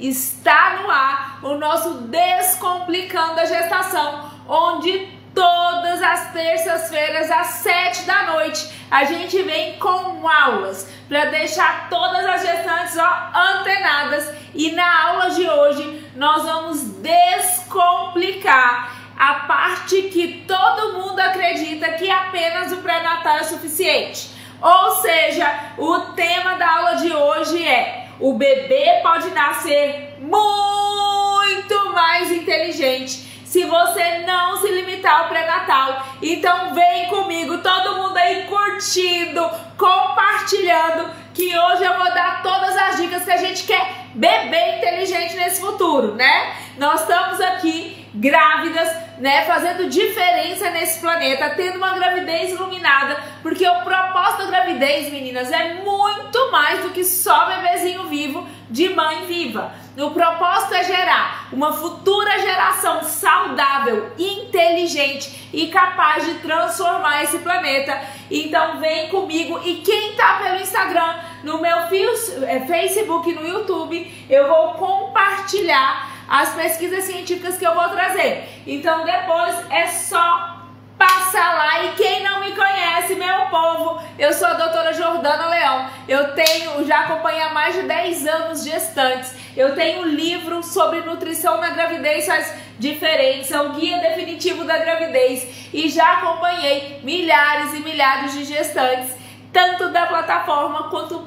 está no ar o nosso Descomplicando a Gestação, onde todas as terças-feiras às sete da noite a gente vem com aulas para deixar todas as gestantes ó, antenadas e na aula de hoje nós vamos descomplicar a parte que todo mundo acredita que apenas o pré-natal é suficiente. Ou seja, o tema da aula de hoje é: o bebê pode nascer muito mais inteligente se você não se limitar ao pré-natal. Então vem comigo, todo mundo aí curtindo, compartilhando, que hoje eu vou dar todas as dicas que a gente quer bebê inteligente nesse futuro, né? Nós estamos aqui grávidas, né, fazendo diferença nesse planeta, tendo uma gravidez iluminada, porque o propósito da gravidez, meninas, é muito mais do que só bebezinho vivo de mãe viva. O propósito é gerar uma futura geração saudável, inteligente e capaz de transformar esse planeta. Então vem comigo e quem tá pelo Instagram, no meu é, Facebook no YouTube, eu vou compartilhar as pesquisas científicas que eu vou trazer. Então depois é só passar lá e quem não me conhece, meu povo, eu sou a doutora Jordana Leão. Eu tenho, já acompanho há mais de 10 anos gestantes. Eu tenho um livro sobre nutrição na gravidez faz diferença, é o guia definitivo da gravidez e já acompanhei milhares e milhares de gestantes tanto da plataforma quanto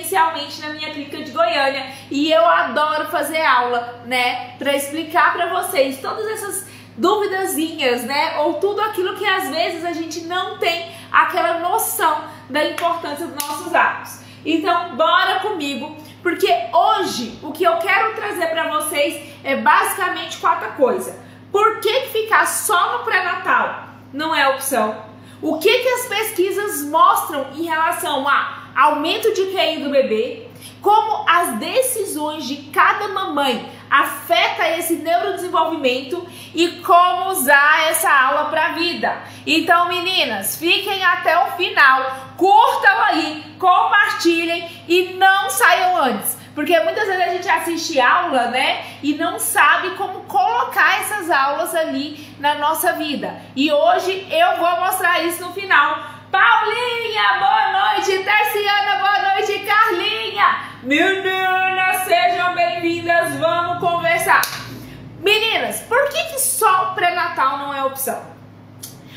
presencialmente na minha clínica de Goiânia. E eu adoro fazer aula, né, para explicar para vocês todas essas duvidazinhas, né, ou tudo aquilo que às vezes a gente não tem aquela noção da importância dos nossos atos. Então, bora comigo, porque hoje o que eu quero trazer para vocês é basicamente quatro coisas. Por que ficar só no pré-natal não é opção? O que, que as pesquisas mostram em relação a aumento de QI do bebê, como as decisões de cada mamãe afeta esse neurodesenvolvimento e como usar essa aula para a vida. Então, meninas, fiquem até o final, curtam aí, compartilhem e não saiam antes. Porque muitas vezes a gente assiste aula, né? E não sabe como colocar essas aulas ali na nossa vida. E hoje eu vou mostrar isso no final. Paulinha, boa noite. Terciana, boa noite. Carlinha, meninas, sejam bem-vindas. Vamos conversar. Meninas, por que, que só o pré-natal não é opção?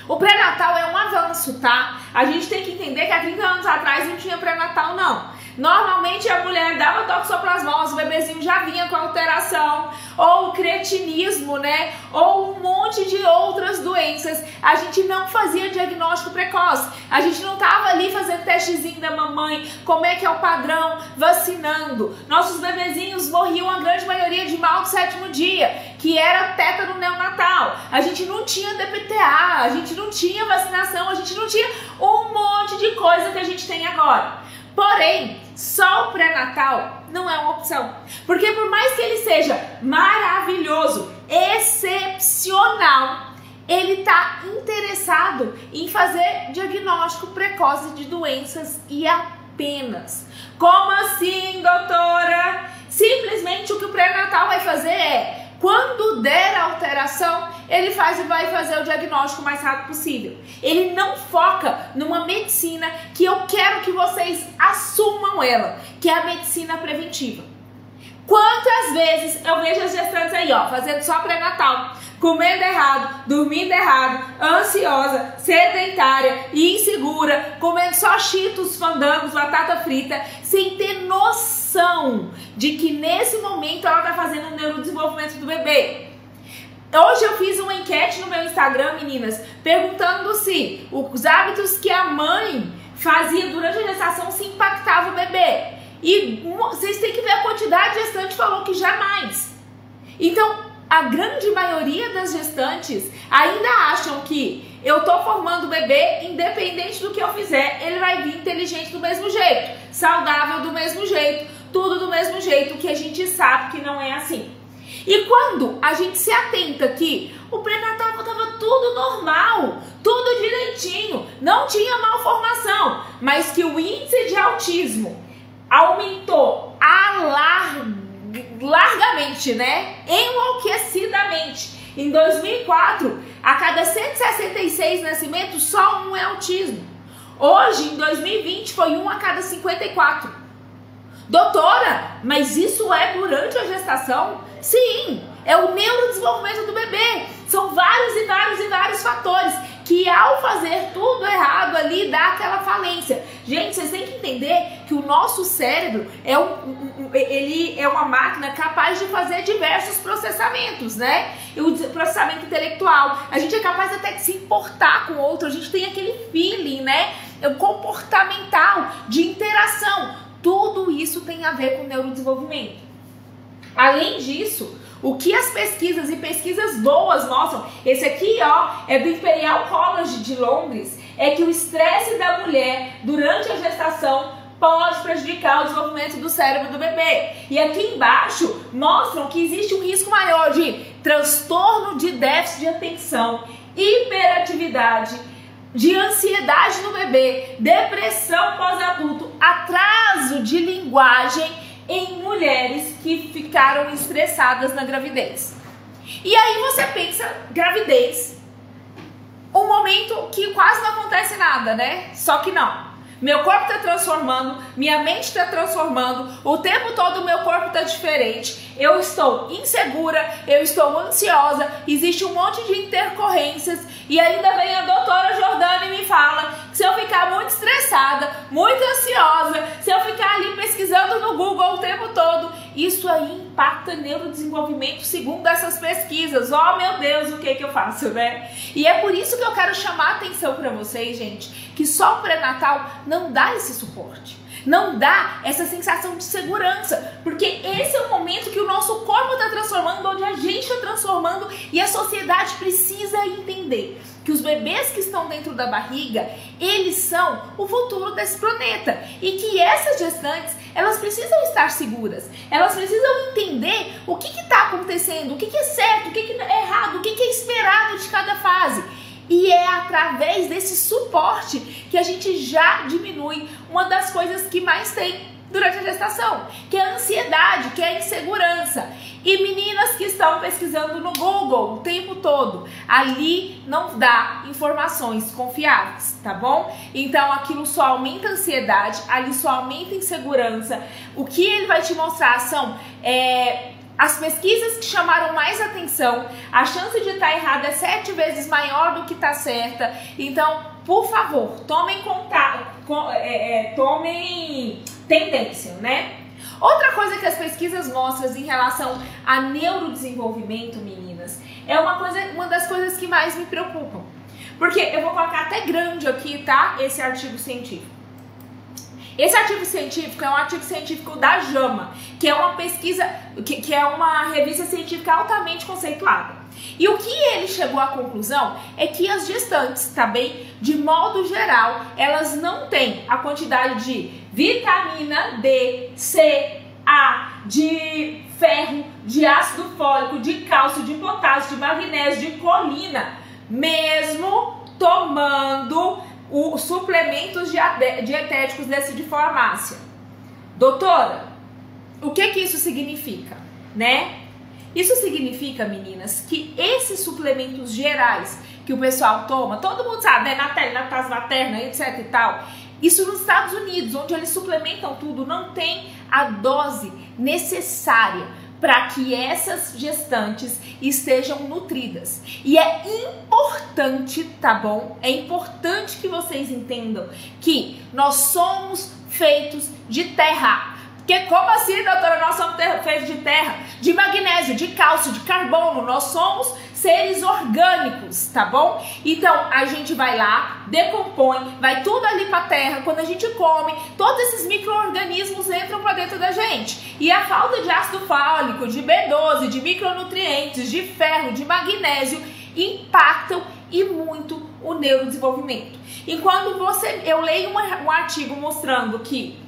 O pré-natal é um avanço, tá? A gente tem que entender que há 30 anos atrás não tinha pré-natal, não. Normalmente a mulher dava toxoplasmose, o bebezinho já vinha com alteração, ou cretinismo, né? Ou um monte de outras doenças. A gente não fazia diagnóstico precoce. A gente não tava ali fazendo testezinho da mamãe, como é que é o padrão, vacinando. Nossos bebezinhos morriam a grande maioria de mal do sétimo dia, que era tétano neonatal. A gente não tinha DPTA, a gente não tinha vacinação, a gente não tinha um monte de coisa que a gente tem agora. Porém, só o pré-natal não é uma opção. Porque por mais que ele seja maravilhoso, excepcional, ele está interessado em fazer diagnóstico precoce de doenças e apenas. Como assim, doutora? Simplesmente o que o pré-natal vai fazer é quando der alteração, ele faz e vai fazer o diagnóstico o mais rápido possível. Ele não foca numa medicina que eu quero que vocês assumam ela, que é a medicina preventiva. Quantas vezes eu vejo as gestantes aí, ó, fazendo só pré-natal, comendo errado, dormindo errado, ansiosa, sedentária, insegura, comendo só cheetos, fandangos, batata frita, sem ter noção noção de que nesse momento ela está fazendo um neurodesenvolvimento do bebê. Hoje eu fiz uma enquete no meu Instagram, meninas, perguntando se os hábitos que a mãe fazia durante a gestação se impactava o bebê. E vocês têm que ver a quantidade de gestante falou que jamais. Então, a grande maioria das gestantes ainda acham que eu tô formando o bebê, independente do que eu fizer, ele vai vir inteligente do mesmo jeito, saudável do mesmo jeito, tudo do mesmo jeito que a gente sabe que não é assim. E quando a gente se atenta que o pré-natal estava tudo normal, tudo direitinho, não tinha malformação, mas que o índice de autismo aumentou alarmantemente largamente, né? Enlouquecidamente. Em 2004, a cada 166 nascimentos, só um é autismo. Hoje, em 2020, foi um a cada 54. Doutora, mas isso é durante a gestação? Sim, é o neurodesenvolvimento do bebê. São vários e vários e vários fatores que ao fazer tudo errado ali dá aquela falência. Gente, vocês têm que entender que o nosso cérebro é, um, ele é uma máquina capaz de fazer diversos processamentos, né? O processamento intelectual, a gente é capaz até de se importar com o outro, a gente tem aquele feeling, né? O comportamental de interação. Tudo isso tem a ver com neurodesenvolvimento. Além disso, o que as pesquisas e pesquisas boas mostram, esse aqui ó, é do Imperial College de Londres, é que o estresse da mulher durante a gestação pode prejudicar o desenvolvimento do cérebro do bebê. E aqui embaixo mostram que existe um risco maior de transtorno de déficit de atenção, hiperatividade, de ansiedade no bebê, depressão pós-adulto, atraso de linguagem em mulheres que ficaram estressadas na gravidez. E aí você pensa, gravidez, um momento que quase não acontece nada, né? Só que não. Meu corpo está transformando, minha mente está transformando, o tempo todo o meu corpo está diferente. Eu estou insegura, eu estou ansiosa, existe um monte de intercorrências e ainda vem a doutora Jordana e me fala que se eu ficar muito estressada, muito ansiosa, se eu ficar ali pesquisando no Google o tempo todo, isso aí impacta neurodesenvolvimento segundo essas pesquisas. Oh meu Deus, o que que eu faço, né? E é por isso que eu quero chamar a atenção para vocês, gente, que só o pré-natal não dá esse suporte não dá essa sensação de segurança, porque esse é o momento que o nosso corpo está transformando, onde a gente está transformando e a sociedade precisa entender que os bebês que estão dentro da barriga, eles são o futuro desse planeta. E que essas gestantes, elas precisam estar seguras, elas precisam entender o que está acontecendo, o que, que, é certo, o que, que é errado, o que, que é esperado de cada fase. E é através desse suporte que a gente já diminui uma das coisas que mais tem durante a gestação, que é a ansiedade, que é a insegurança. E meninas que estão pesquisando no Google o tempo todo, ali não dá informações confiáveis, tá bom? Então aquilo só aumenta a ansiedade, ali só aumenta a insegurança. O que ele vai te mostrar são é, as pesquisas que chamaram mais atenção, a chance de estar errada é sete vezes maior do que está certa. Então, por favor, tomem contato, é, é, tomem tendência, né? Outra coisa que as pesquisas mostram em relação a neurodesenvolvimento, meninas, é uma coisa, uma das coisas que mais me preocupam. Porque eu vou colocar até grande aqui, tá? Esse artigo científico. Esse artigo científico é um artigo científico da JAMA, que é uma pesquisa, que, que é uma revista científica altamente conceituada. E o que ele chegou à conclusão é que as gestantes, tá bem? De modo geral, elas não têm a quantidade de vitamina D, C, A, de ferro, de ácido fólico, de cálcio, de potássio, de magnésio, de colina, mesmo tomando os suplementos dietéticos desse de farmácia. Doutora, o que que isso significa, né? Isso significa, meninas, que esses suplementos gerais que o pessoal toma, todo mundo sabe, né? Na casa materna, etc e tal. Isso nos Estados Unidos, onde eles suplementam tudo, não tem a dose necessária para que essas gestantes estejam nutridas. E é importante, tá bom? É importante que vocês entendam que nós somos feitos de terra. Porque como assim, doutora, nós somos feitos de terra, de magnésio, de cálcio, de carbono, nós somos seres orgânicos, tá bom? Então a gente vai lá, decompõe, vai tudo ali para terra. Quando a gente come, todos esses micro-organismos entram para dentro da gente. E a falta de ácido fólico, de B12, de micronutrientes, de ferro, de magnésio impactam e muito o neurodesenvolvimento. E quando você, eu leio um artigo mostrando que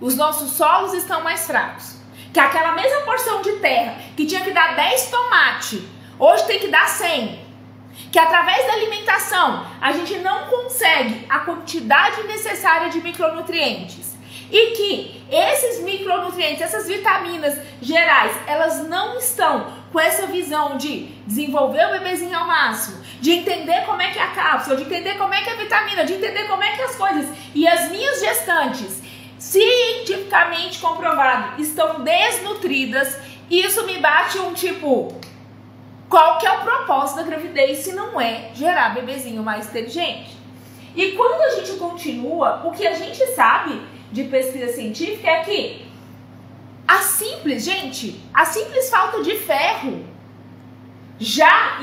os nossos solos estão mais fracos. Que aquela mesma porção de terra que tinha que dar 10 tomates, hoje tem que dar 100. Que através da alimentação a gente não consegue a quantidade necessária de micronutrientes. E que esses micronutrientes, essas vitaminas gerais, elas não estão com essa visão de desenvolver o bebezinho ao máximo, de entender como é que é a cápsula, de entender como é que é a vitamina, de entender como é que é as coisas. E as minhas gestantes, cientificamente comprovado, estão desnutridas. Isso me bate um tipo, qual que é o propósito da gravidez se não é gerar bebezinho mais inteligente? E quando a gente continua, o que a gente sabe de pesquisa científica é que a simples, gente, a simples falta de ferro já,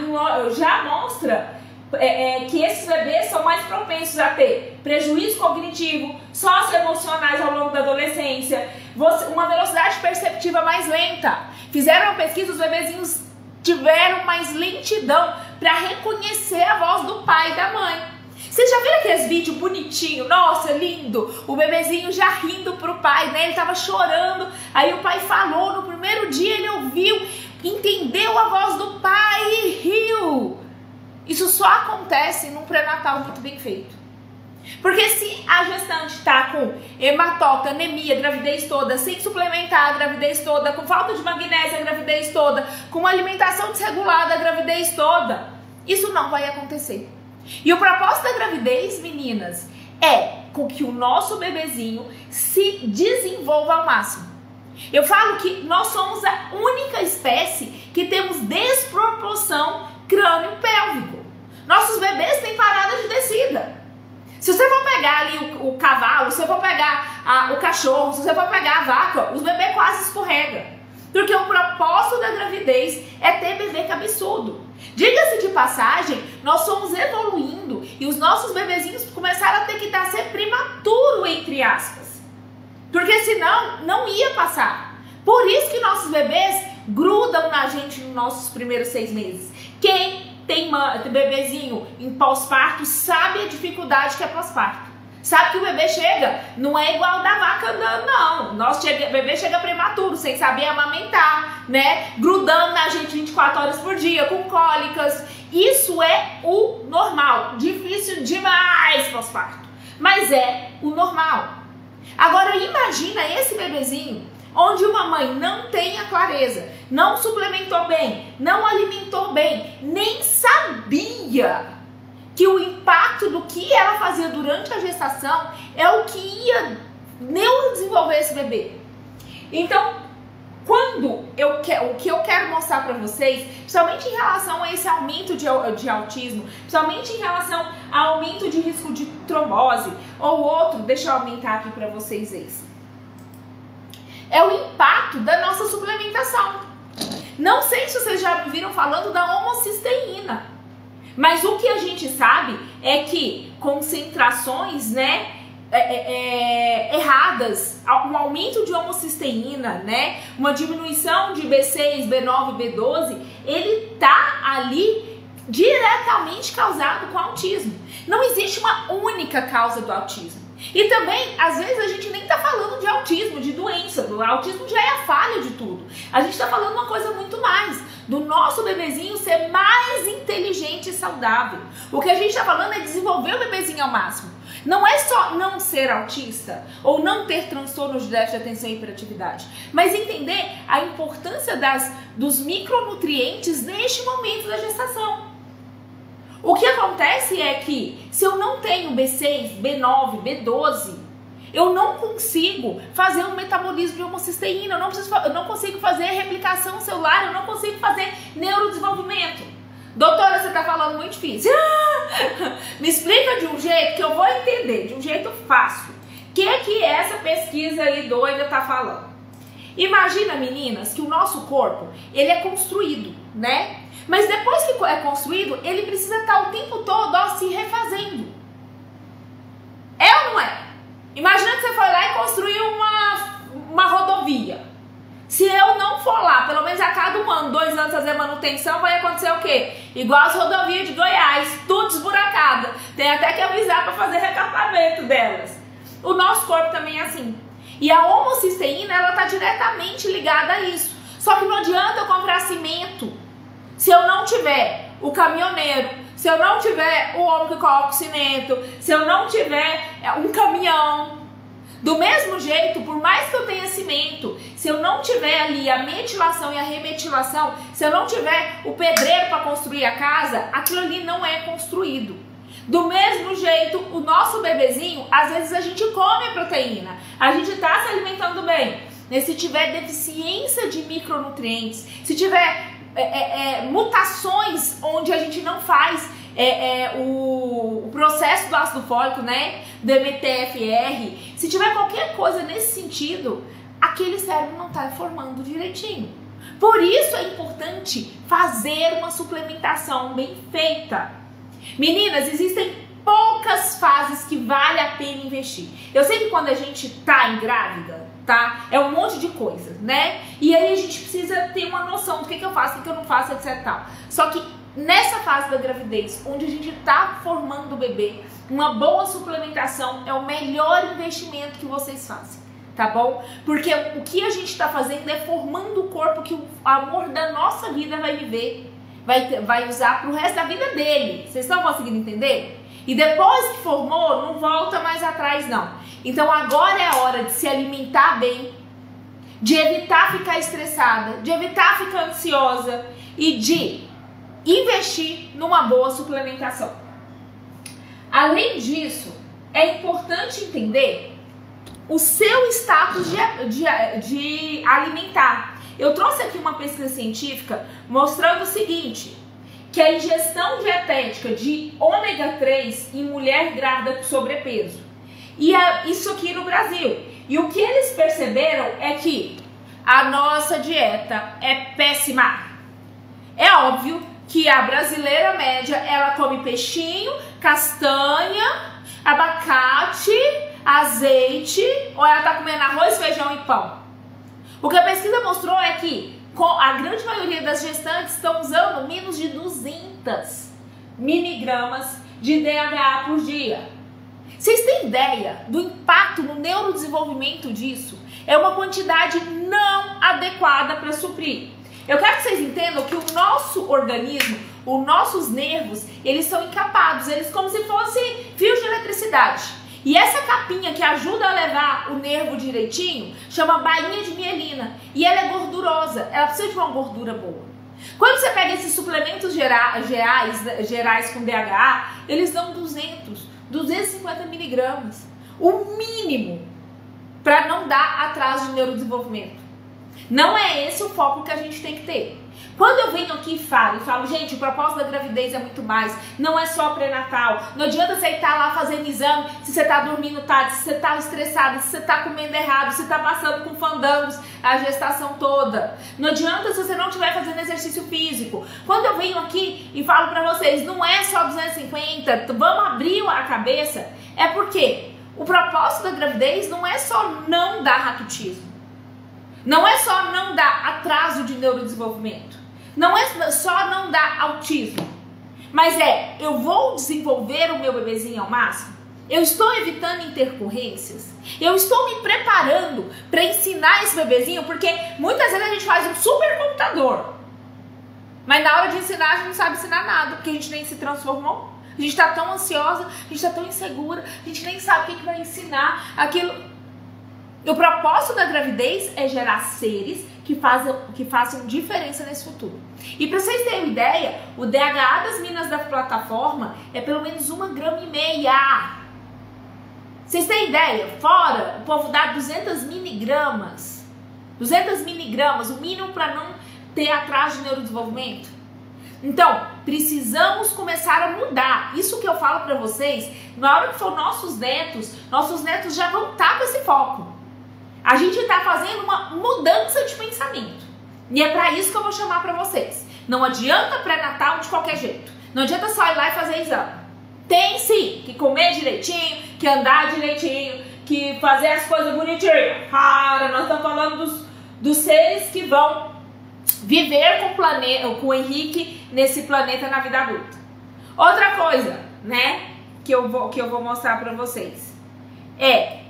já mostra é, é, que esses bebês são mais propensos a ter prejuízo cognitivo, socioemocionais ao longo da adolescência, uma velocidade perceptiva mais lenta. Fizeram uma pesquisa, os bebezinhos tiveram mais lentidão para reconhecer a voz do pai e da mãe. Vocês já viram aqueles vídeos bonitinho? Nossa, lindo! O bebezinho já rindo pro pai, né? Ele tava chorando. Aí o pai falou, no primeiro dia ele ouviu, entendeu a voz do pai e riu. Isso só acontece num pré-natal muito bem feito. Porque se a gestante está com hematota, anemia, gravidez toda, sem suplementar a gravidez toda, com falta de magnésio a gravidez toda, com alimentação desregulada a gravidez toda, isso não vai acontecer. E o propósito da gravidez, meninas, é com que o nosso bebezinho se desenvolva ao máximo. Eu falo que nós somos a única espécie que temos desproporção crânio-pélvico. Nossos bebês têm parada de descida. Se você for pegar ali o, o cavalo, se você for pegar a, o cachorro, se você for pegar a vaca, os bebês quase escorregam. Porque o propósito da gravidez é ter bebê cabeçudo. Diga-se de passagem, nós somos evoluindo e os nossos bebezinhos começaram a ter que nascer prematuro, entre aspas. Porque senão não ia passar. Por isso que nossos bebês grudam na gente nos nossos primeiros seis meses. Quem tem bebezinho em pós-parto sabe a dificuldade que é pós-parto. Sabe que o bebê chega, não é igual da vaca andando, não. Nosso chega, bebê chega prematuro, sem saber amamentar, né? Grudando na gente 24 horas por dia, com cólicas. Isso é o normal. Difícil demais pós-parto. Mas é o normal. Agora imagina esse bebezinho onde uma mãe não tem a clareza, não suplementou bem, não alimentou bem, nem sabia que o impacto do que ela fazia durante a gestação é o que ia neurodesenvolver esse bebê. Então, quando eu quero, o que eu quero mostrar para vocês, principalmente em relação a esse aumento de, de autismo, principalmente em relação ao aumento de risco de trombose ou outro, deixa eu aumentar aqui para vocês esse. É o impacto da nossa suplementação. Não sei se vocês já viram falando da homocisteína. Mas o que a gente sabe é que concentrações, né, é, é, é, erradas, um aumento de homocisteína, né, uma diminuição de B6, B9, B12, ele tá ali diretamente causado com autismo. Não existe uma única causa do autismo. E também, às vezes, a gente nem tá falando de autismo, de doença. O autismo já é a falha de tudo. A gente tá falando uma coisa muito mais do nosso bebezinho ser mais inteligente e saudável. O que a gente está falando é desenvolver o bebezinho ao máximo. Não é só não ser autista ou não ter transtornos de déficit de atenção e hiperatividade, mas entender a importância das, dos micronutrientes neste momento da gestação. O que acontece é que se eu não tenho B6, B9, B12, eu não consigo fazer um metabolismo de homocisteína, eu não, preciso, eu não consigo fazer replicação celular, eu não consigo fazer neurodesenvolvimento. Doutora, você está falando muito difícil. Me explica de um jeito que eu vou entender, de um jeito fácil. O que, que essa pesquisa aí doida está falando? Imagina, meninas, que o nosso corpo, ele é construído, né? Mas depois que é construído, ele precisa estar o tempo todo ó, se refazendo. É ou não é? Imagina que você foi lá e construiu uma, uma rodovia. Se eu não for lá, pelo menos a cada um ano, dois anos fazer manutenção, vai acontecer o quê? Igual as rodovias de Goiás, tudo esburacada. Tem até que avisar para fazer recapeamento delas. O nosso corpo também é assim. E a homocisteína, ela está diretamente ligada a isso. Só que não adianta eu comprar cimento se eu não tiver o caminhoneiro, se eu não tiver o homem que coloca cimento, se eu não tiver é, um caminhão, Do mesmo jeito, por mais que eu tenha cimento, se eu não tiver ali a metilação e a remetilação, se eu não tiver o pedreiro para construir a casa, aquilo ali não é construído. Do mesmo jeito, o nosso bebezinho, às vezes a gente come a proteína, a gente está se alimentando bem. Se tiver deficiência de micronutrientes, se tiver é, é, é, mutações onde a gente não faz é, é, o, o, processo do ácido fólico, né? Do MTFR, se tiver qualquer coisa nesse sentido, aquele cérebro não está formando direitinho. Por isso é importante fazer uma suplementação bem feita. Meninas, existem poucas fases que vale a pena investir. Eu sei que quando a gente tá grávida, tá? É um monte de coisa, né? E aí a gente precisa ter uma noção do que, que eu faço, o que, que eu não faço, etc. Tal. Só que nessa fase da gravidez, onde a gente está formando o bebê, uma boa suplementação é o melhor investimento que vocês fazem. Tá bom? Porque o que a gente está fazendo é formando o corpo que o amor da nossa vida vai viver, vai, vai usar pro resto da vida dele. Vocês estão conseguindo entender? E depois que formou, não volta mais atrás, não. Então agora é a hora de se alimentar bem, de evitar ficar estressada, de evitar ficar ansiosa e de investir numa boa suplementação. Além disso, é importante entender o seu status de, de, de alimentar. Eu trouxe aqui uma pesquisa científica mostrando o seguinte: que a ingestão dietética de ômega 3 em mulher grávida com sobrepeso. E é isso aqui no Brasil. E o que eles perceberam é que a nossa dieta é péssima. É óbvio que a brasileira média ela come peixinho, castanha, abacate, azeite, ou ela tá comendo arroz, feijão e pão. O que a pesquisa mostrou é que a grande maioria das gestantes estão usando menos de 200 miligramas de DHA por dia. Vocês têm ideia do impacto no neurodesenvolvimento disso? É uma quantidade não adequada para suprir. Eu quero que vocês entendam que o nosso organismo, os nossos nervos, eles são encapados, eles como se fossem fios de eletricidade. E essa capinha que ajuda a levar o nervo direitinho chama bainha de mielina. E ela é gordurosa, ela precisa de uma gordura boa. Quando você pega esses suplementos gerais, gerais com DHA, eles dão 200, 250 miligramas. O mínimo para não dar atraso de neurodesenvolvimento. Não é esse o foco que a gente tem que ter. Quando eu venho aqui e falo, e falo, gente, o propósito da gravidez é muito mais, não é só pré-natal. Não adianta você estar lá fazendo exame se você está dormindo tarde, se você está estressado, se você está comendo errado, se está passando com fandangos a gestação toda. Não adianta se você não estiver fazendo exercício físico. Quando eu venho aqui e falo para vocês, não é só 250, vamos abrir a cabeça, é porque o propósito da gravidez não é só não dar raquitismo. Não é só não dar atraso de neurodesenvolvimento. Não é só não dar autismo. Mas é, eu vou desenvolver o meu bebezinho ao máximo? Eu estou evitando intercorrências? Eu estou me preparando para ensinar esse bebezinho? Porque muitas vezes a gente faz um super computador. Mas na hora de ensinar, a gente não sabe ensinar nada, porque a gente nem se transformou. A gente está tão ansiosa, a gente está tão insegura, a gente nem sabe o que, vai ensinar. Aquilo. O propósito da gravidez é gerar seres que façam, que façam diferença nesse futuro. E para vocês terem uma ideia, o DHA das minas da plataforma é pelo menos uma grama e meia. Vocês têm ideia? Fora, o povo dá 200 miligramas. 200 miligramas, o mínimo para não ter atraso de neurodesenvolvimento. Então, precisamos começar a mudar. Isso que eu falo para vocês, na hora que for nossos netos, nossos netos já vão estar tá com esse foco. A gente está fazendo uma mudança de pensamento. E é para isso que eu vou chamar para vocês. Não adianta pré-natal de qualquer jeito. Não adianta só ir lá e fazer exame. Tem sim que comer direitinho, que andar direitinho, que fazer as coisas bonitinho. Cara, nós estamos falando dos, dos seres que vão viver com o planeta, com o Henrique nesse planeta na vida adulta. Outra coisa, né, que eu vou, que eu vou mostrar para vocês é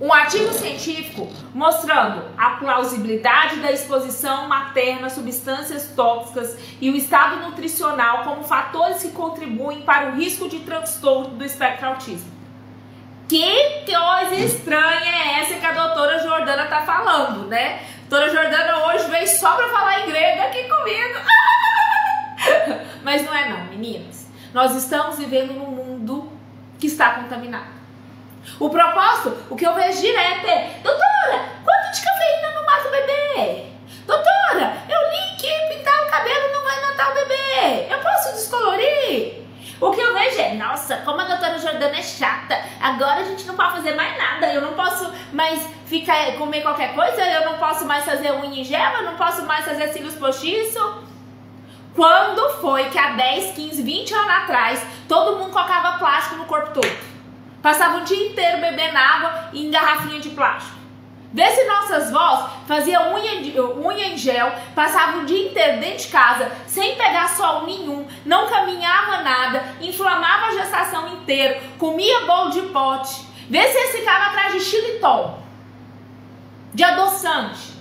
um artigo científico mostrando a plausibilidade da exposição materna a substâncias tóxicas e o estado nutricional como fatores que contribuem para o risco de transtorno do espectro autismo. Que coisa estranha é essa que a doutora Jordana tá falando, né? Doutora Jordana hoje veio só pra falar em grego aqui comigo. Mas não é não, meninas. Nós estamos vivendo num mundo que está contaminado. O propósito, o que eu vejo direto é, doutora, quanto de cafeína não mata o bebê? Doutora, eu li que pintar o cabelo não vai matar o bebê. Eu posso descolorir? O que eu vejo é, nossa, como a doutora Jordana é chata, agora a gente não pode fazer mais nada, eu não posso mais ficar comer qualquer coisa, eu não posso mais fazer unha em gel, eu não posso mais fazer cílios postiços. Quando foi que há 10, 15, 20 anos atrás todo mundo colocava plástico no corpo todo? Passava o dia inteiro bebendo água em garrafinha de plástico. Vê se nossas vós faziam unha, unha em gel, passavam o dia inteiro dentro de casa, sem pegar sol nenhum, não caminhava nada, inflamava a gestação inteira, comia bolo de pote. Vê se eles ficavam atrás de xilitol, de adoçante.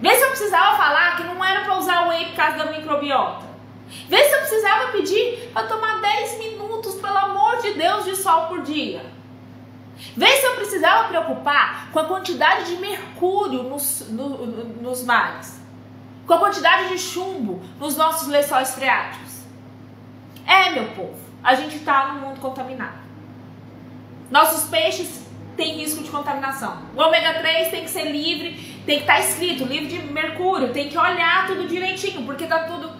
Vê se eu precisava falar que não era para usar o whey por causa da microbiota. Vê se eu precisava pedir para tomar 10 minutos, pelo amor de Deus, de sol por dia. Vê se eu precisava preocupar com a quantidade de mercúrio nos, no, nos mares, com a quantidade de chumbo nos nossos lençóis freáticos. É, meu povo, a gente está num mundo contaminado. Nossos peixes têm risco de contaminação. O ômega 3 tem que ser livre, tem que estar tá escrito livre de mercúrio, tem que olhar tudo direitinho, porque está tudo,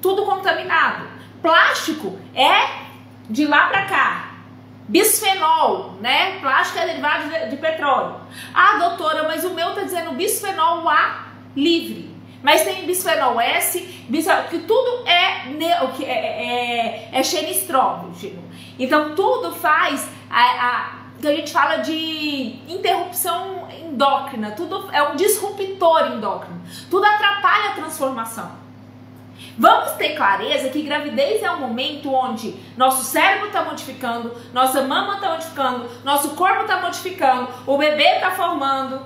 tudo contaminado. Plástico é de lá para cá, Bisfenol, né? Plástico é derivado de, de petróleo. Ah, doutora, mas o meu tá dizendo bisfenol A livre. Mas tem bisfenol S, bisfenol, que tudo é, que é, é, é, é Então tudo faz a, a, que a gente fala de interrupção endócrina, tudo é um disruptor endócrino. Tudo atrapalha a transformação. Vamos ter clareza que gravidez é um momento onde nosso cérebro está modificando, nossa mama está modificando, nosso corpo está modificando, o bebê está formando.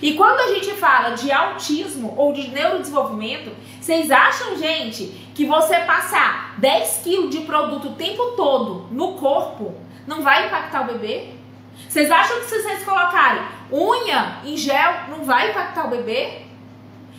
E quando a gente fala de autismo ou de neurodesenvolvimento, vocês acham, gente, que você passar 10 quilos de produto o tempo todo no corpo não vai impactar o bebê? Vocês acham que se vocês colocarem unha em gel não vai impactar o bebê?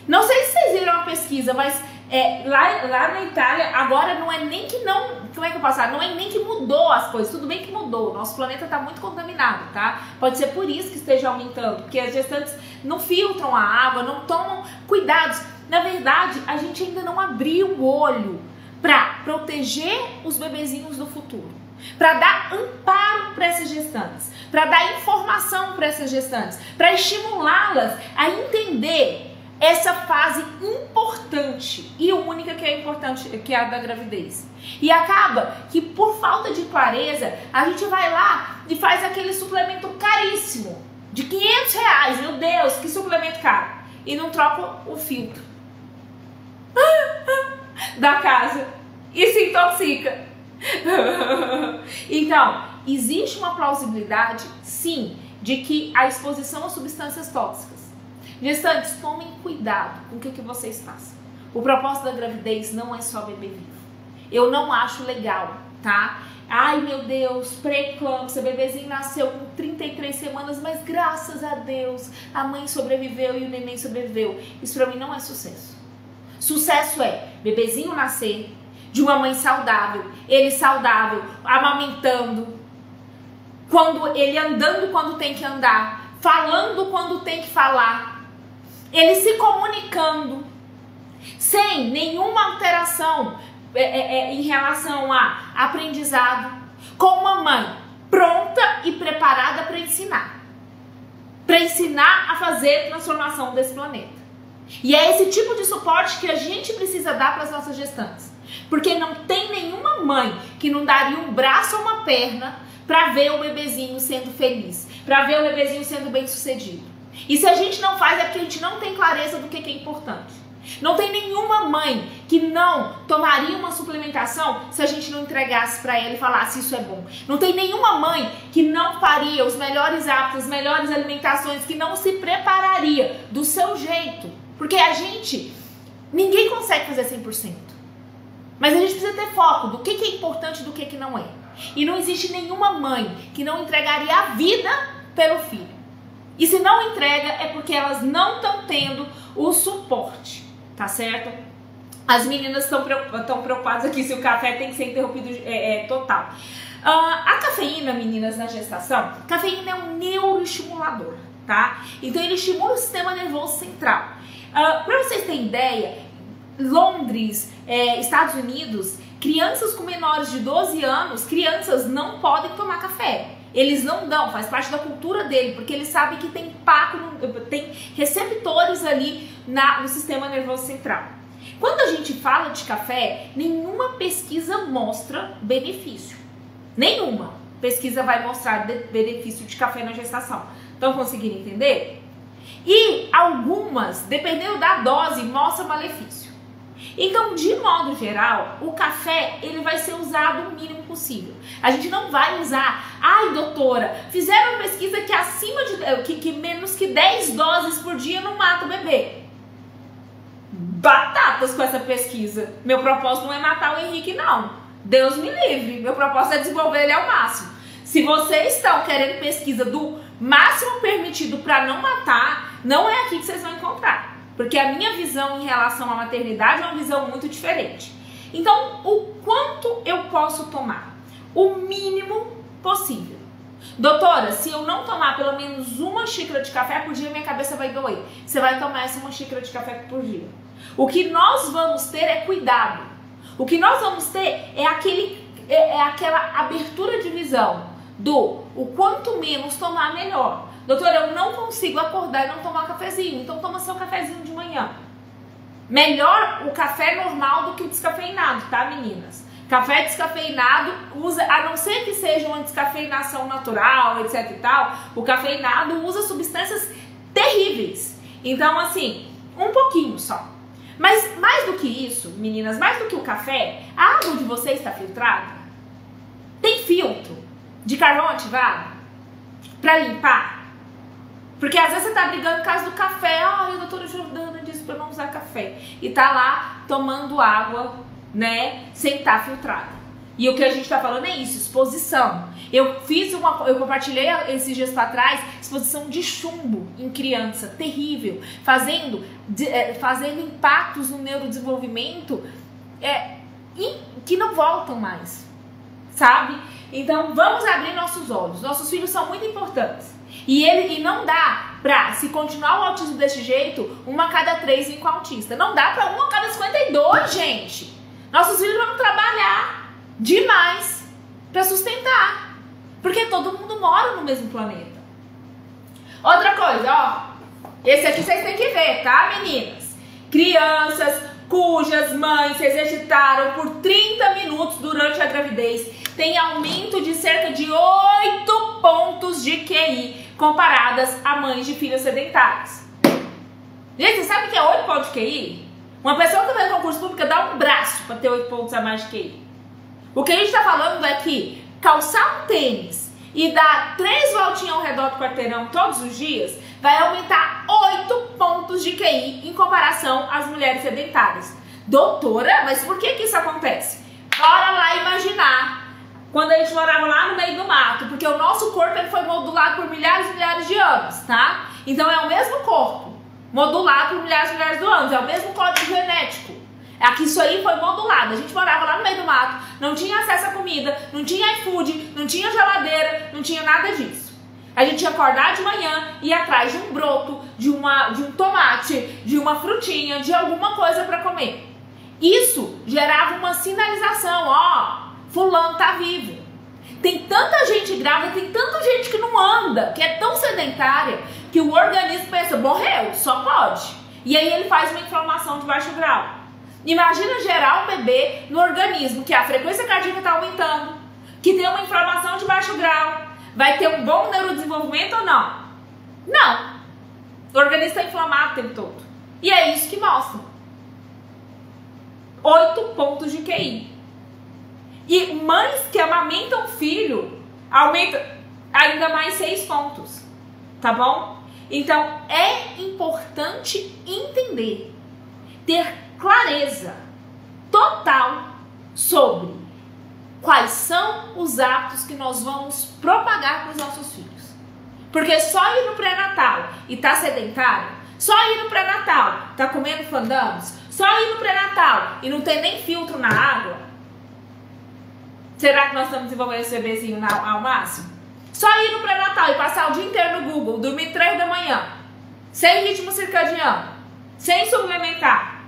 Não sei se vocês viram a pesquisa, mas é, lá, lá na Itália, agora não é nem que não. Como é que eu posso falar? Não é nem que mudou as coisas. Tudo bem que mudou. Nosso planeta está muito contaminado, tá? Pode ser por isso que esteja aumentando. Porque as gestantes não filtram a água, não tomam cuidados. Na verdade, a gente ainda não abriu o olho para proteger os bebezinhos do futuro. Para dar amparo para essas gestantes, para dar informação para essas gestantes, para estimulá-las a entender essa fase importante e única que é importante, que é a da gravidez. E acaba que por falta de clareza, a gente vai lá e faz aquele suplemento caríssimo, de 500 reais, meu Deus, que suplemento caro. E não troca o filtro da casa e se intoxica. então, existe uma plausibilidade, sim, de que a exposição a substâncias tóxicas Gestantes, tomem cuidado com o que, que vocês façam. O propósito da gravidez não é só bebê vivo. Eu não acho legal, tá? Ai meu Deus, pré-eclâmpsia, bebezinho nasceu com 33 semanas, mas graças a Deus a mãe sobreviveu e o neném sobreviveu. Isso pra mim não é sucesso. Sucesso é bebezinho nascer de uma mãe saudável, ele saudável, amamentando, quando ele andando quando tem que andar, falando quando tem que falar, ele se comunicando sem nenhuma alteração é, é, é, em relação a aprendizado, com uma mãe pronta e preparada para ensinar, para ensinar a fazer transformação desse planeta. E é esse tipo de suporte que a gente precisa dar para as nossas gestantes. Porque não tem nenhuma mãe que não daria um braço ou uma perna para ver o bebezinho sendo feliz, para ver o bebezinho sendo bem sucedido. E se a gente não faz é porque a gente não tem clareza do que é importante. Não tem nenhuma mãe que não tomaria uma suplementação se a gente não entregasse para ela e falasse isso é bom. Não tem nenhuma mãe que não faria os melhores hábitos, as melhores alimentações, que não se prepararia do seu jeito. Porque a gente, ninguém consegue fazer 100%. Mas a gente precisa ter foco do que, é importante e do que, que não é. E não existe nenhuma mãe que não entregaria a vida pelo filho. E se não entrega é porque elas não estão tendo o suporte, tá certo? As meninas estão preocupadas aqui se o café tem que ser interrompido é, é, total. Uh, a cafeína, meninas, na gestação, cafeína é um neuroestimulador, tá? Então ele estimula o sistema nervoso central. Uh, Para vocês terem ideia, Londres, é, Estados Unidos, crianças com menores de 12 anos, crianças não podem tomar café. Eles não dão, faz parte da cultura dele, porque eles sabem que tem impacto, tem receptores ali na, no sistema nervoso central. Quando a gente fala de café, nenhuma pesquisa mostra benefício. Nenhuma pesquisa vai mostrar benefício de café na gestação. Estão conseguindo entender? E algumas, dependendo da dose, mostra malefício. Então, de modo geral, o café ele vai ser usado o mínimo possível. A gente não vai usar, ai doutora, fizeram uma pesquisa que acima de que, que menos que 10 doses por dia não mata o bebê batatas com essa pesquisa. Meu propósito não é matar o Henrique, não. Deus me livre. Meu propósito é desenvolver ele ao máximo. Se vocês estão querendo pesquisa do máximo permitido para não matar, não é aqui que vocês vão encontrar. Porque a minha visão em relação à maternidade é uma visão muito diferente. Então, o quanto eu posso tomar? O mínimo possível. Doutora, se eu não tomar pelo menos uma xícara de café por dia, minha cabeça vai doer. Você vai tomar essa uma xícara de café por dia. O que nós vamos ter é cuidado. O que nós vamos ter é, aquele, é, é aquela abertura de visão do o quanto menos tomar, melhor. Doutora, eu não consigo acordar e não tomar cafezinho, então toma seu cafezinho de manhã. Melhor o café normal do que o descafeinado, tá, meninas? Café descafeinado usa, a não ser que seja uma descafeinação natural, etc e tal, o cafeinado usa substâncias terríveis. Então, assim, um pouquinho só. Mas mais do que isso, meninas, mais do que o café, a água de vocês está filtrada? Tem filtro de carvão ativado para limpar? Porque às vezes você tá brigando por causa do café. Ah, a doutora Jordana disse para não usar café. E tá lá tomando água, né, sem estar tá filtrada. E o que a gente está falando é isso, exposição. Eu fiz uma, eu compartilhei esses dias para trás exposição de chumbo em criança, terrível, fazendo, de, é, fazendo impactos no neurodesenvolvimento é, que não voltam mais, sabe? Então vamos abrir nossos olhos. Nossos filhos são muito importantes. E ele e não dá pra, se continuar o autismo desse jeito, uma a cada três vem com autista. Não dá pra uma a cada 52, gente. Nossos filhos vão trabalhar demais para sustentar. Porque todo mundo mora no mesmo planeta. Outra coisa, ó. Esse aqui vocês têm que ver, tá, meninas? Crianças cujas mães se exercitaram por 30 minutos durante a gravidez têm aumento de cerca de 8 pontos de QI comparadas a mães de filhos sedentários. Gente, você sabe o que é 8 pontos de QI? Uma pessoa que vai no concurso público dá um braço para ter 8 pontos a mais de QI. O que a gente está falando é que calçar um tênis e dar três voltinhas ao redor do quarteirão todos os dias, vai aumentar 8 pontos de QI em comparação às mulheres sedentárias. Doutora, mas por que, que isso acontece? Bora lá imaginar quando a gente morava lá no meio do mato, porque o nosso corpo ele foi modulado por milhares e milhares de anos, tá? Então é o mesmo corpo, modulado por milhares e milhares de anos, é o mesmo código genético. Aqui isso aí foi modulado. A gente morava lá no meio do mato, não tinha acesso à comida, não tinha iFood, não tinha geladeira, não tinha nada disso. A gente ia acordar de manhã e ir atrás de um broto, de, uma, de um tomate, de uma frutinha, de alguma coisa para comer. Isso gerava uma sinalização, ó, fulano tá vivo. Tem tanta gente grávida, tem tanta gente que não anda, que é tão sedentária, que o organismo pensa, morreu, só pode. E aí ele faz uma inflamação de baixo grau. Imagina gerar um bebê no organismo que a frequência cardíaca está aumentando, que tem uma inflamação de baixo grau, vai ter um bom neurodesenvolvimento ou não? Não. O organismo está inflamado o tempo todo. E é isso que mostra. Oito pontos de QI. E mães que amamentam filho aumenta ainda mais seis pontos. Tá bom? Então é importante entender, ter clareza total sobre quais são os hábitos que nós vamos propagar para os nossos filhos. Porque só ir no pré-natal e tá sedentário, só ir no pré-natal, tá comendo fandangos, só ir no pré-natal e não ter nem filtro na água, será que nós estamos desenvolvendo esse bebezinho ao máximo? Só ir no pré-natal e passar o dia inteiro no Google, dormir 3 da manhã, sem ritmo circadiano, sem suplementar.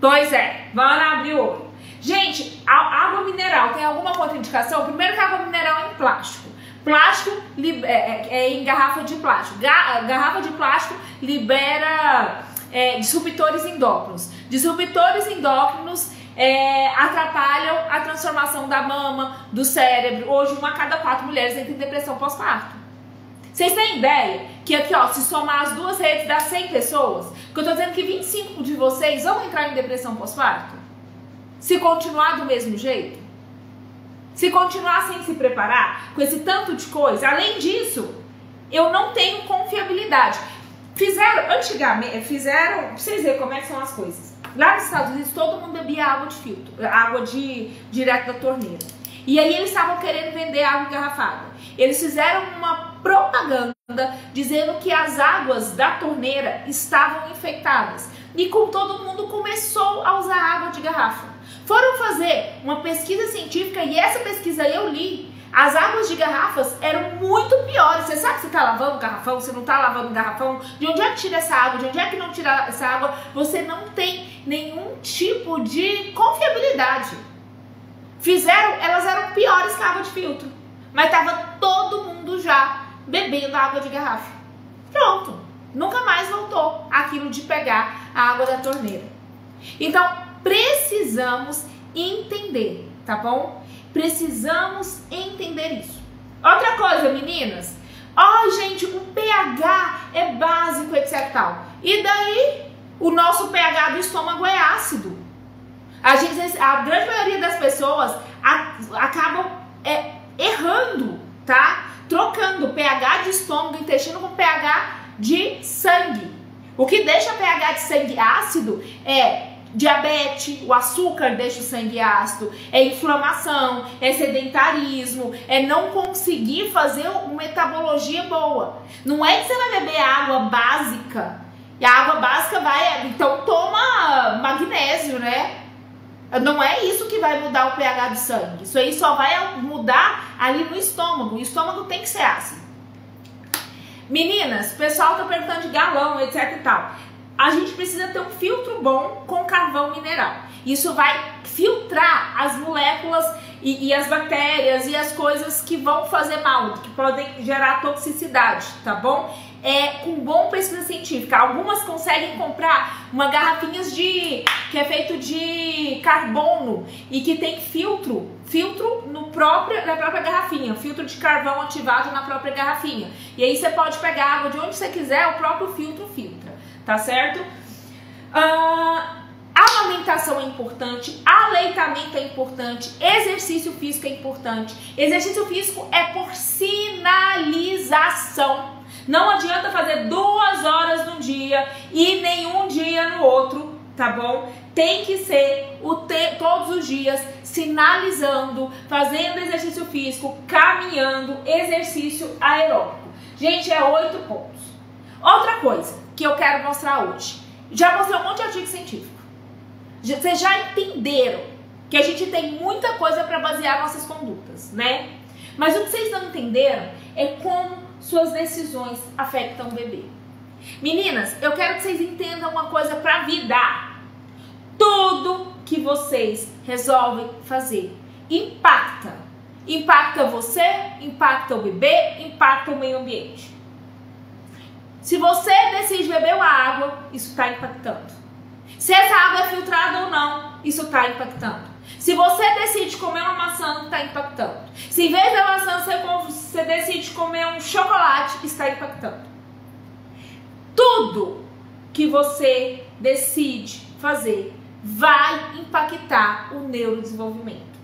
Pois é, vamos abrir o olho. Gente, a água mineral tem alguma contraindicação? Primeiro que a água mineral é em plástico. Plástico é, é, é em garrafa de plástico. Garrafa de plástico libera é, disruptores endócrinos. Disruptores endócrinos é, atrapalham a transformação da mama, do cérebro. Hoje, uma a cada quatro mulheres entra em depressão pós-parto. Vocês têm ideia que aqui, ó, se somar as duas redes dá 100 pessoas? Que eu tô dizendo que 25 de vocês vão entrar em depressão pós-parto? Se continuar do mesmo jeito? Se continuar sem se preparar, com esse tanto de coisa, além disso, eu não tenho confiabilidade. Fizeram, antigamente, fizeram, pra vocês verem como é que são as coisas. Lá nos Estados Unidos, todo mundo bebia água de filtro, água de direto da torneira. E aí eles estavam querendo vender água engarrafada. Eles fizeram uma propaganda dizendo que as águas da torneira estavam infectadas. E com todo mundo começou a usar água de garrafa. Foram fazer uma pesquisa científica e essa pesquisa eu li. As águas de garrafas eram muito piores. Você sabe se está lavando garrafão, se não está lavando garrafão, de onde é que tira essa água, de onde é que não tira essa água. Você não tem nenhum tipo de confiabilidade. Fizeram, elas eram piores que a água de filtro. Mas estava todo mundo já bebendo água de garrafa. Pronto. Nunca mais voltou aquilo de pegar a água da torneira. Então, precisamos entender, tá bom? Precisamos entender isso. Outra coisa, meninas. Ó, oh, gente, o pH é básico, etc tal. E daí, o nosso pH do estômago é ácido. A, gente, a grande maioria das pessoas acabam é, errando, tá? Trocando pH de estômago e intestino com pH de sangue. O que deixa pH de sangue ácido é diabetes, o açúcar deixa o sangue ácido, é inflamação, é sedentarismo, é não conseguir fazer uma metabologia boa. Não é que você vai beber água básica e a água básica vai, então toma magnésio, né? Não é isso que vai mudar o pH do sangue. Isso aí só vai mudar ali no estômago. O estômago tem que ser ácido. Meninas, o pessoal tá perguntando de galão, etc e tal a gente precisa ter um filtro bom com carvão mineral. Isso vai filtrar as moléculas e, e, as bactérias e as coisas que vão fazer mal, que podem gerar toxicidade, tá bom? É com bom pesquisa científica. Algumas conseguem comprar uma garrafinhas de que é feito de carbono e que tem filtro, filtro no próprio na própria garrafinha, filtro de carvão ativado na própria garrafinha. E aí você pode pegar água de onde você quiser, o próprio filtro filtra tá certo? Uh, amamentação é importante, aleitamento é importante, exercício físico é importante. Exercício físico é por sinalização. Não adianta fazer duas horas num dia e nenhum dia no outro, tá bom? Tem que ser o te todos os dias sinalizando, fazendo exercício físico, caminhando, exercício aeróbico. Gente, é oito pontos. Outra coisa, que eu quero mostrar hoje. Já mostrei um monte de artigo científico. Vocês já entenderam que a gente tem muita coisa para basear nossas condutas, né? Mas o que vocês não entenderam é como suas decisões afetam o bebê. Meninas, eu quero que vocês entendam uma coisa para vida. Tudo que vocês resolvem fazer impacta. Impacta você, impacta o bebê, impacta o meio ambiente. Se você decide beber uma água, isso está impactando. Se essa água é filtrada ou não, isso está impactando. Se você decide comer uma maçã, está impactando. Se em vez da maçã você, decide comer um chocolate, está impactando. Tudo que você decide fazer vai impactar o neurodesenvolvimento.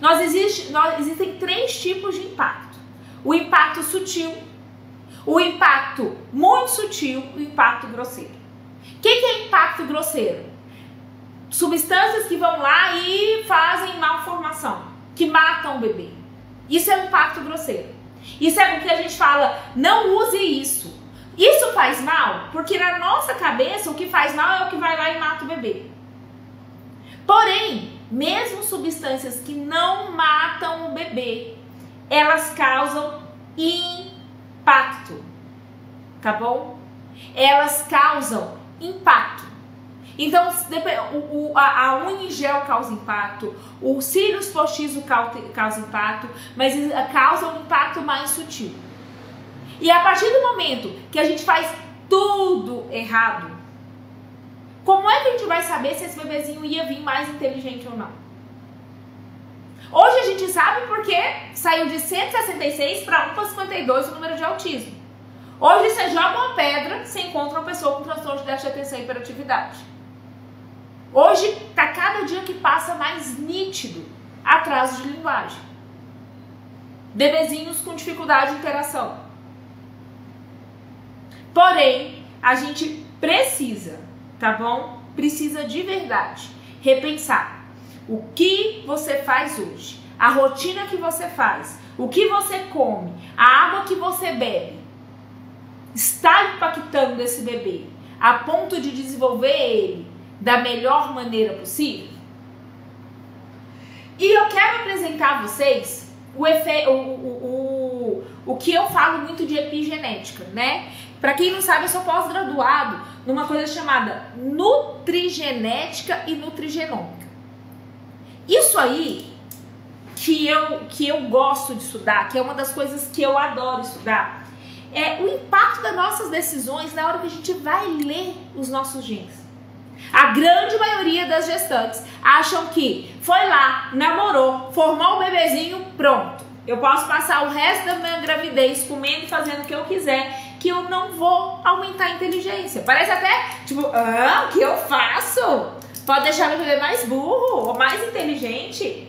Nós existe, nós, existem três tipos de impacto: o impacto sutil, o impacto muito sutil e o impacto grosseiro. O que, que é impacto grosseiro? Substâncias que vão lá e fazem malformação. que matam o bebê. Isso é um impacto grosseiro. Isso é o que a gente fala, não use isso. Isso faz mal, porque na nossa cabeça o que faz mal é o que vai lá e mata o bebê. Porém, mesmo substâncias que não matam o bebê, elas causam impacto. Tá bom? Elas causam impacto. Então, a unha em gel causa impacto, o cílios postiço causa impacto, mas causa um impacto mais sutil. E a partir do momento que a gente faz tudo errado, como é que a gente vai saber se esse bebezinho ia vir mais inteligente ou não? Hoje a gente sabe porque saiu de 166 para 1,52 o número de autismo. Hoje você joga uma pedra, você encontra uma pessoa com transtorno de déficit de atenção e hiperatividade. Hoje está cada dia que passa mais nítido atraso de linguagem. Bebezinhos com dificuldade de interação. Porém, a gente precisa, tá bom? Precisa de verdade repensar o que você faz hoje, a rotina que você faz, o que você come, a água que você bebe, está impactando esse bebê a ponto de desenvolver ele da melhor maneira possível? E eu quero apresentar a vocês o, efe, o, o, o, o que eu falo muito de epigenética, né? Para quem não sabe, eu sou pós-graduado numa coisa chamada nutrigenética e nutrigenômica. Isso aí que eu, que eu gosto de estudar, que é uma das coisas que eu adoro estudar, é o impacto das nossas decisões na hora que a gente vai ler os nossos genes. A grande maioria das gestantes acham que foi lá, namorou, formou um bebezinho, pronto. Eu posso passar o resto da minha gravidez comendo e fazendo o que eu quiser, que eu não vou aumentar a inteligência. Parece até, tipo, ah, o que eu faço? Pode deixar meu bebê mais burro ou mais inteligente?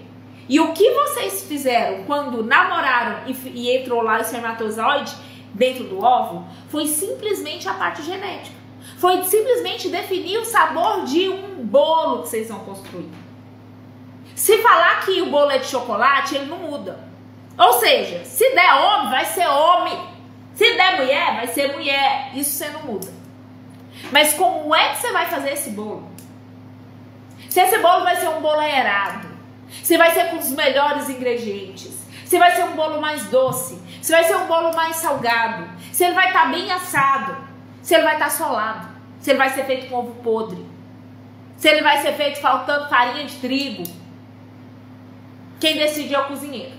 E o que vocês fizeram quando namoraram e, e entrou lá o espermatozoide dentro do ovo foi simplesmente a parte genética. Foi simplesmente definir o sabor de um bolo que vocês vão construir. Se falar que o bolo é de chocolate, ele não muda. Ou seja, se der homem, vai ser homem. Se der mulher, vai ser mulher. Isso você não muda. Mas como é que você vai fazer esse bolo? Se esse bolo vai ser um bolo aerado, se vai ser com os melhores ingredientes, se vai ser um bolo mais doce, se vai ser um bolo mais salgado, se ele vai estar tá bem assado, se ele vai estar tá solado, se ele vai ser feito com ovo podre, se ele vai ser feito faltando farinha de trigo. Quem decide é o cozinheiro.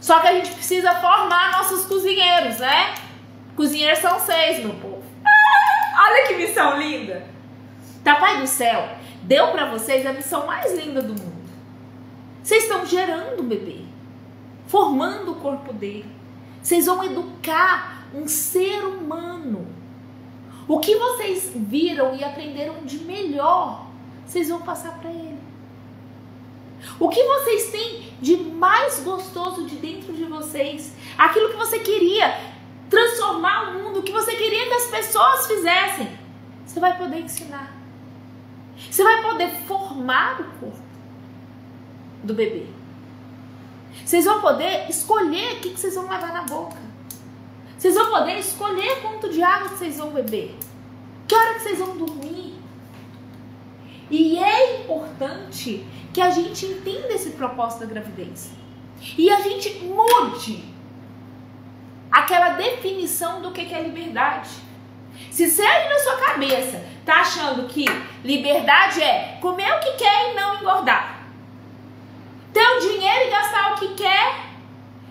Só que a gente precisa formar nossos cozinheiros, né? Cozinheiros são seis, meu povo. olha que missão linda! Pai do céu deu para vocês a missão mais linda do mundo. Vocês estão gerando bebê, formando o corpo dele. Vocês vão educar um ser humano. O que vocês viram e aprenderam de melhor, vocês vão passar para ele. O que vocês têm de mais gostoso de dentro de vocês, aquilo que você queria transformar o mundo, o que você queria que as pessoas fizessem, você vai poder ensinar. Você vai poder formar o corpo do bebê. Vocês vão poder escolher o que vocês vão levar na boca. Vocês vão poder escolher quanto de água vocês vão beber. Que hora que vocês vão dormir. E é importante que a gente entenda esse propósito da gravidez. E a gente mude aquela definição do que é liberdade. Se você na sua cabeça tá achando que liberdade é comer o que quer e não engordar, ter o dinheiro e gastar o que quer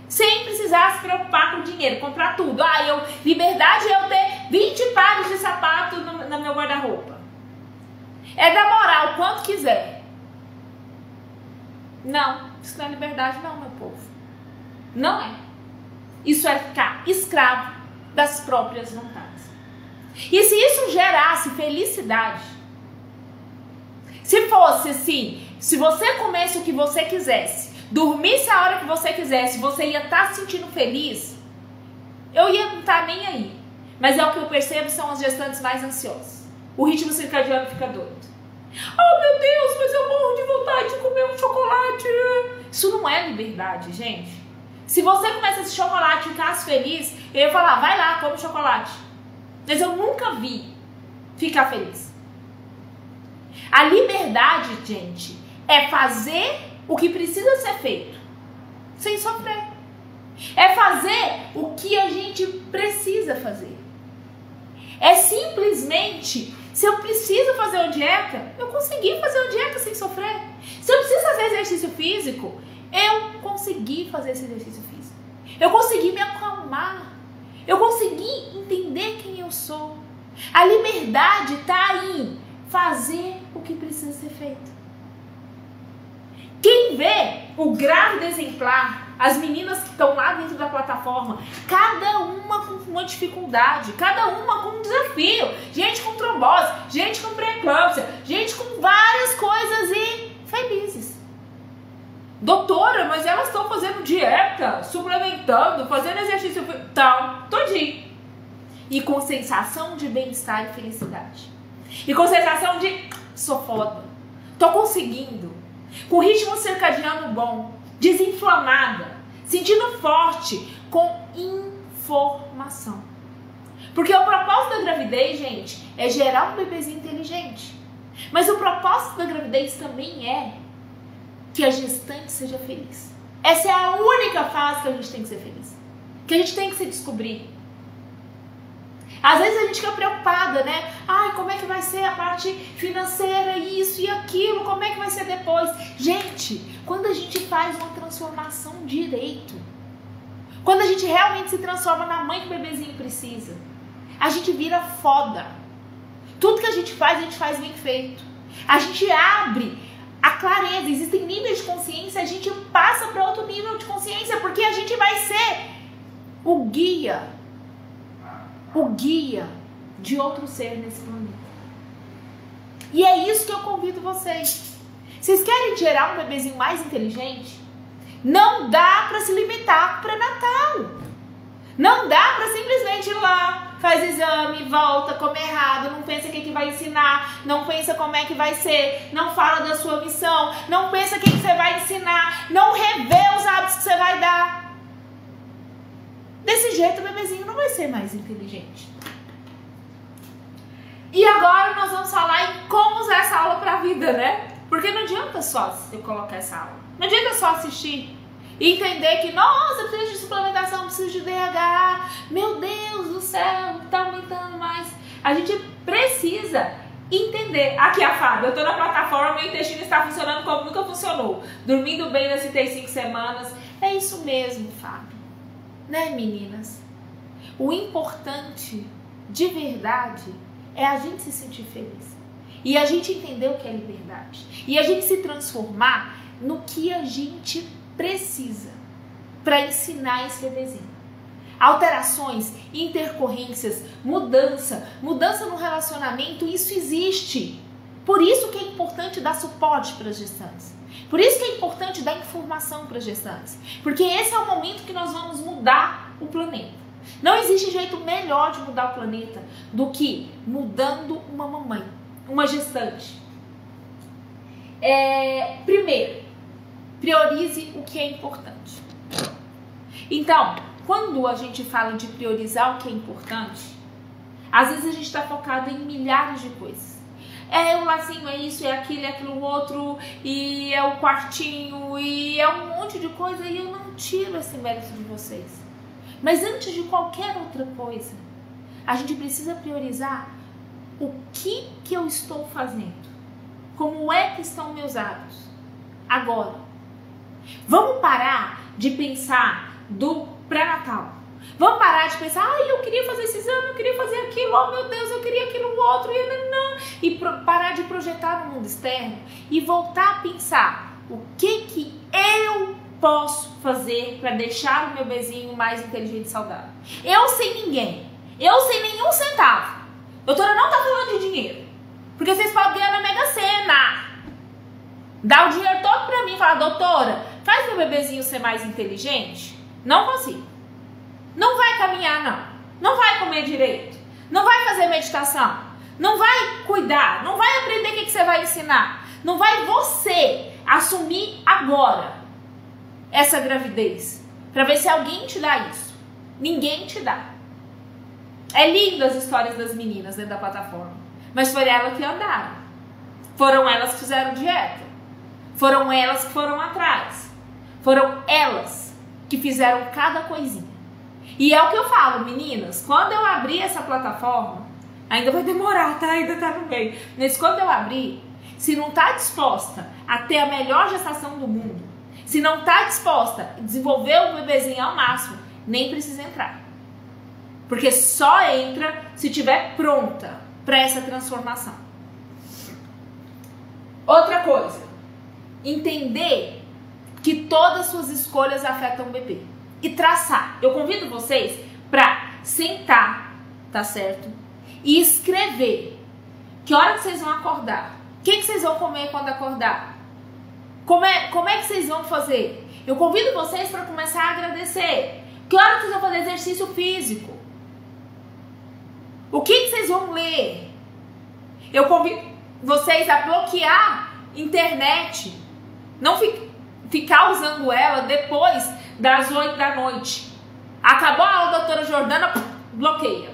sem precisar se preocupar com o dinheiro, comprar tudo. Ah, eu liberdade é eu ter 20 pares de sapato no, no meu guarda-roupa. É da moral, quanto quiser. Não, isso não é liberdade, não, meu povo. Não é. Isso é ficar escravo das próprias vontades. E se isso gerasse felicidade, se fosse assim, se você comesse o que você quisesse, dormisse a hora que você quisesse, você ia estar tá se sentindo feliz, eu ia não estar tá nem aí. Mas é o que eu percebo são as gestantes mais ansiosas. O ritmo circadiano fica doido. Oh meu Deus, mas eu morro de vontade de comer um chocolate. Isso não é liberdade, gente. Se você começa esse chocolate e ficasse feliz, eu ia falar, vai lá, come chocolate. Mas eu nunca vi ficar feliz. A liberdade, gente, é fazer o que precisa ser feito sem sofrer. É fazer o que a gente precisa fazer. É simplesmente, se eu preciso fazer uma dieta, eu consegui fazer uma dieta sem sofrer. Se eu preciso fazer exercício físico, eu consegui fazer esse exercício físico. Eu consegui me acalmar. Eu consegui entender quem eu sou. A liberdade está em fazer o que precisa ser feito. Quem vê o grávida exemplar, as meninas que estão lá dentro da plataforma, cada uma com uma dificuldade, cada uma com um desafio. Gente com trombose, gente com pré-eclâmpsia, gente com várias coisas e felizes. Doutora, mas elas estão fazendo dieta, suplementando, fazendo exercício tal, todinho. E com sensação de bem-estar e felicidade. E com sensação de sou foda, tô conseguindo, com ritmo circadiano bom, desinflamada, sentindo forte, com informação. Porque o propósito da gravidez, gente, é gerar um bebezinho inteligente. Mas o propósito da gravidez também é que a gestante seja feliz. Essa é a única fase que a gente tem que ser feliz. Que a gente tem que se descobrir. Às vezes a gente fica preocupada, né? Ai, como é que vai ser a parte financeira, isso e aquilo, como é que vai ser depois? Gente, quando a gente faz uma transformação direito, quando a gente realmente se transforma na mãe que o bebezinho precisa, a gente vira foda. Tudo que a gente faz, a gente faz bem feito. A gente abre a clareza, existem níveis de consciência, a gente passa para outro nível de consciência, porque a gente vai ser o guia o guia de outro ser nesse planeta. E é isso que eu convido vocês. Vocês querem gerar um bebezinho mais inteligente? Não dá para se limitar para Natal. Não dá para simplesmente ir lá, faz exame, volta, come errado, não pensa o que, que vai ensinar, não pensa como é que vai ser, não fala da sua missão, não pensa o que, que você vai ensinar, não revê os hábitos que você vai dar. Desse jeito o bebezinho não vai ser mais inteligente. E agora nós vamos falar em como usar essa aula para a vida, né? Porque não adianta só eu colocar essa aula. Não adianta só assistir e entender que, nossa, eu preciso de suplementação, preciso de DH. Meu Deus do céu, tá aumentando mais. A gente precisa entender. Aqui a Fábio, eu tô na plataforma, meu intestino está funcionando como nunca funcionou. Dormindo bem nas 35 semanas. É isso mesmo, Fábio. Né, meninas? O importante, de verdade, é a gente se sentir feliz. E a gente entender o que é liberdade. E a gente se transformar no que a gente precisa para ensinar esse bebezinho. Alterações, intercorrências, mudança, mudança no relacionamento, isso existe. Por isso que é importante dar suporte para as gestantes. Por isso que é importante dar informação para as gestantes, porque esse é o momento que nós vamos mudar o planeta. Não existe jeito melhor de mudar o planeta do que mudando uma mamãe, uma gestante. É, primeiro, priorize o que é importante. Então, quando a gente fala de priorizar o que é importante, às vezes a gente está focado em milhares de coisas é o lacinho, é isso, é aquilo, é aquilo outro, e é o quartinho, e é um monte de coisa, e eu não tiro esse mérito de vocês. Mas antes de qualquer outra coisa, a gente precisa priorizar o que que eu estou fazendo. Como é que estão meus hábitos? Agora. Vamos parar de pensar do pré-natal Vamos parar de pensar, ai, eu queria fazer esse exame, eu queria fazer aquilo, oh meu Deus, eu queria aquilo outro, e não, não. E pro, parar de projetar no mundo externo e voltar a pensar o que que eu posso fazer para deixar o meu bezinho mais inteligente e saudável. Eu sem ninguém, eu sem nenhum centavo. Doutora, não tá falando de dinheiro. Porque vocês podem ganhar na Mega Sena. Dá o dinheiro todo pra mim e falar, doutora, faz meu bebezinho ser mais inteligente? Não consigo. Não vai caminhar, não. Não vai comer direito. Não vai fazer meditação. Não vai cuidar, não vai aprender o que, você vai ensinar. Não vai você assumir agora essa gravidez. Para ver se alguém te dá isso. Ninguém te dá. É lindo as histórias das meninas dentro da plataforma. Mas foi elas que andaram. Foram elas que fizeram dieta. Foram elas que foram atrás. Foram elas que fizeram cada coisinha. E é o que eu falo, meninas, quando eu abrir essa plataforma, ainda vai demorar, tá? Ainda tá no meio. Mas quando eu abrir, se não tá disposta a ter a melhor gestação do mundo, se não tá disposta a desenvolver o bebezinho ao máximo, nem precisa entrar. Porque só entra se tiver pronta para essa transformação. Outra coisa, entender que todas as suas escolhas afetam o bebê e traçar. Eu convido vocês para sentar, tá certo? E escrever. Que hora que vocês vão acordar? O que, que vocês vão comer quando acordar? Como é, como é que vocês vão fazer? Eu convido vocês para começar a agradecer. Que hora que vocês vão fazer exercício físico? O que, que vocês vão ler? Eu convido vocês a bloquear internet. Não fi, ficar usando ela depois das 8 da noite. Acabou a aula, doutora Jordana, bloqueia.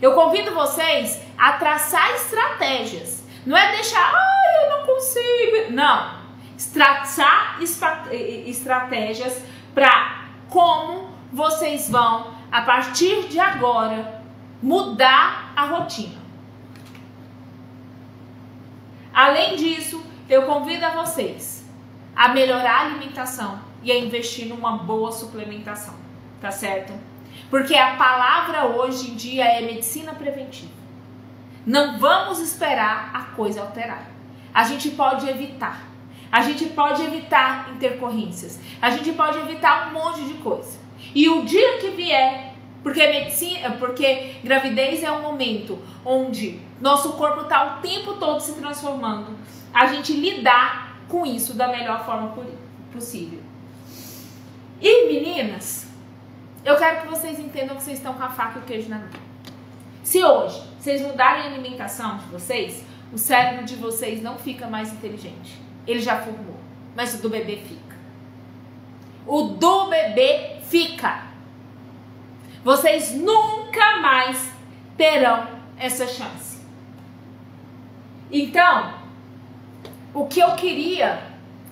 Eu convido vocês a traçar estratégias. Não é deixar, ai, eu não consigo. Não. Traçar estratégias para como vocês vão, a partir de agora, mudar a rotina. Além disso, eu convido a vocês a melhorar a alimentação e a investir numa boa suplementação, tá certo? Porque a palavra hoje em dia é medicina preventiva. Não vamos esperar a coisa alterar. A gente pode evitar. A gente pode evitar intercorrências. A gente pode evitar um monte de coisa. E o dia que vier, porque medicina, porque gravidez é um momento onde nosso corpo está o tempo todo se transformando. A gente lidar com isso da melhor forma possível. E meninas, eu quero que vocês entendam que vocês estão com a faca e o queijo na mão. Se hoje vocês mudarem a alimentação de vocês, o cérebro de vocês não fica mais inteligente. Ele já formou, mas o do bebê fica. O do bebê fica. Vocês nunca mais terão essa chance. Então, o que eu queria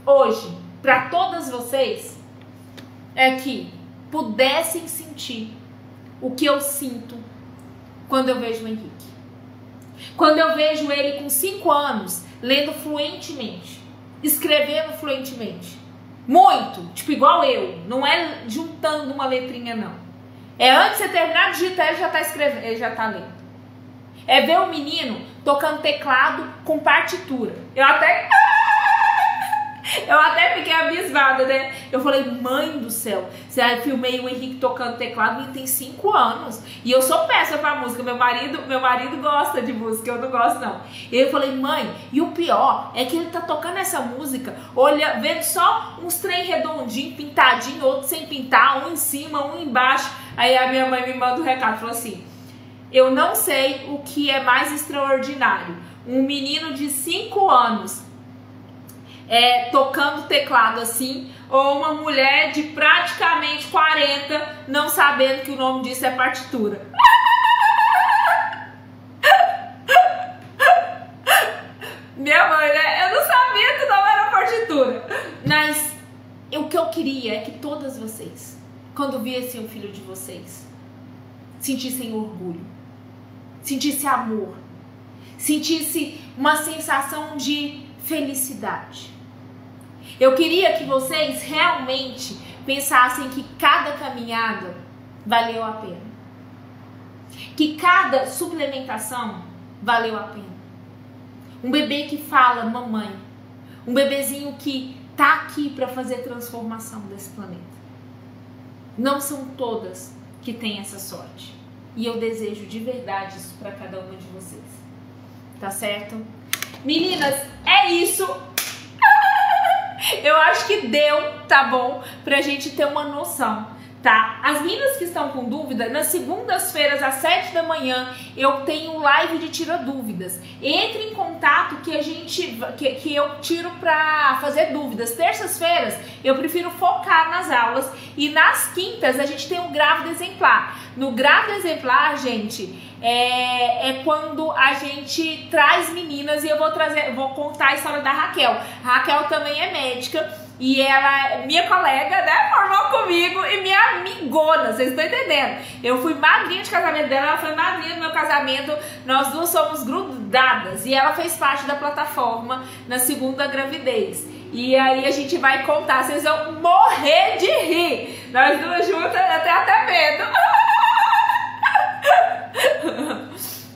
hoje para todas vocês é que pudessem sentir o que eu sinto quando eu vejo o Henrique. Quando eu vejo ele com 5 anos lendo fluentemente, escrevendo fluentemente. Muito, tipo igual eu, não é juntando uma letrinha não. É antes de você terminar de digitar, ele já tá escrevendo, ele já tá lendo. É ver o menino tocando teclado com partitura. Eu até eu até fiquei abismada, né? Eu falei, mãe do céu. Você filmei o Henrique tocando teclado e tem 5 anos. E eu sou péssima pra música. Meu marido, meu marido gosta de música, eu não gosto, não. E eu falei, mãe, e o pior é que ele tá tocando essa música, olha, vendo só uns trem redondinho, pintadinho, outro sem pintar, um em cima, um embaixo. Aí a minha mãe me manda um recado, falou assim: Eu não sei o que é mais extraordinário. Um menino de 5 anos é, tocando teclado assim, ou uma mulher de praticamente 40 não sabendo que o nome disso é partitura. Minha mãe, né? Eu não sabia que não era partitura. Mas o que eu queria é que todas vocês, quando viessem o filho de vocês, sentissem orgulho, sentissem amor, sentissem uma sensação de felicidade. Eu queria que vocês realmente pensassem que cada caminhada valeu a pena. Que cada suplementação valeu a pena. Um bebê que fala mamãe. Um bebezinho que tá aqui para fazer transformação desse planeta. Não são todas que têm essa sorte. E eu desejo de verdade isso para cada uma de vocês. Tá certo? Meninas, é isso. Eu acho que deu, tá bom? Pra gente ter uma noção tá? As meninas que estão com dúvida, nas segundas-feiras às 7 da manhã, eu tenho live de tira dúvidas. Entre em contato que a gente que, que eu tiro pra fazer dúvidas. Terças-feiras eu prefiro focar nas aulas e nas quintas a gente tem o grávido exemplar. No grávido exemplar, gente, é, é, quando a gente traz meninas e eu vou trazer, vou contar a história da Raquel. A Raquel também é médica e ela minha colega, né? Formou comigo e minha amigona, vocês estão entendendo? Eu fui madrinha de casamento dela, ela foi madrinha do meu casamento, nós duas somos grudadas. E ela fez parte da plataforma na segunda gravidez. E aí a gente vai contar, vocês vão morrer de rir. Nós duas juntas, até até medo.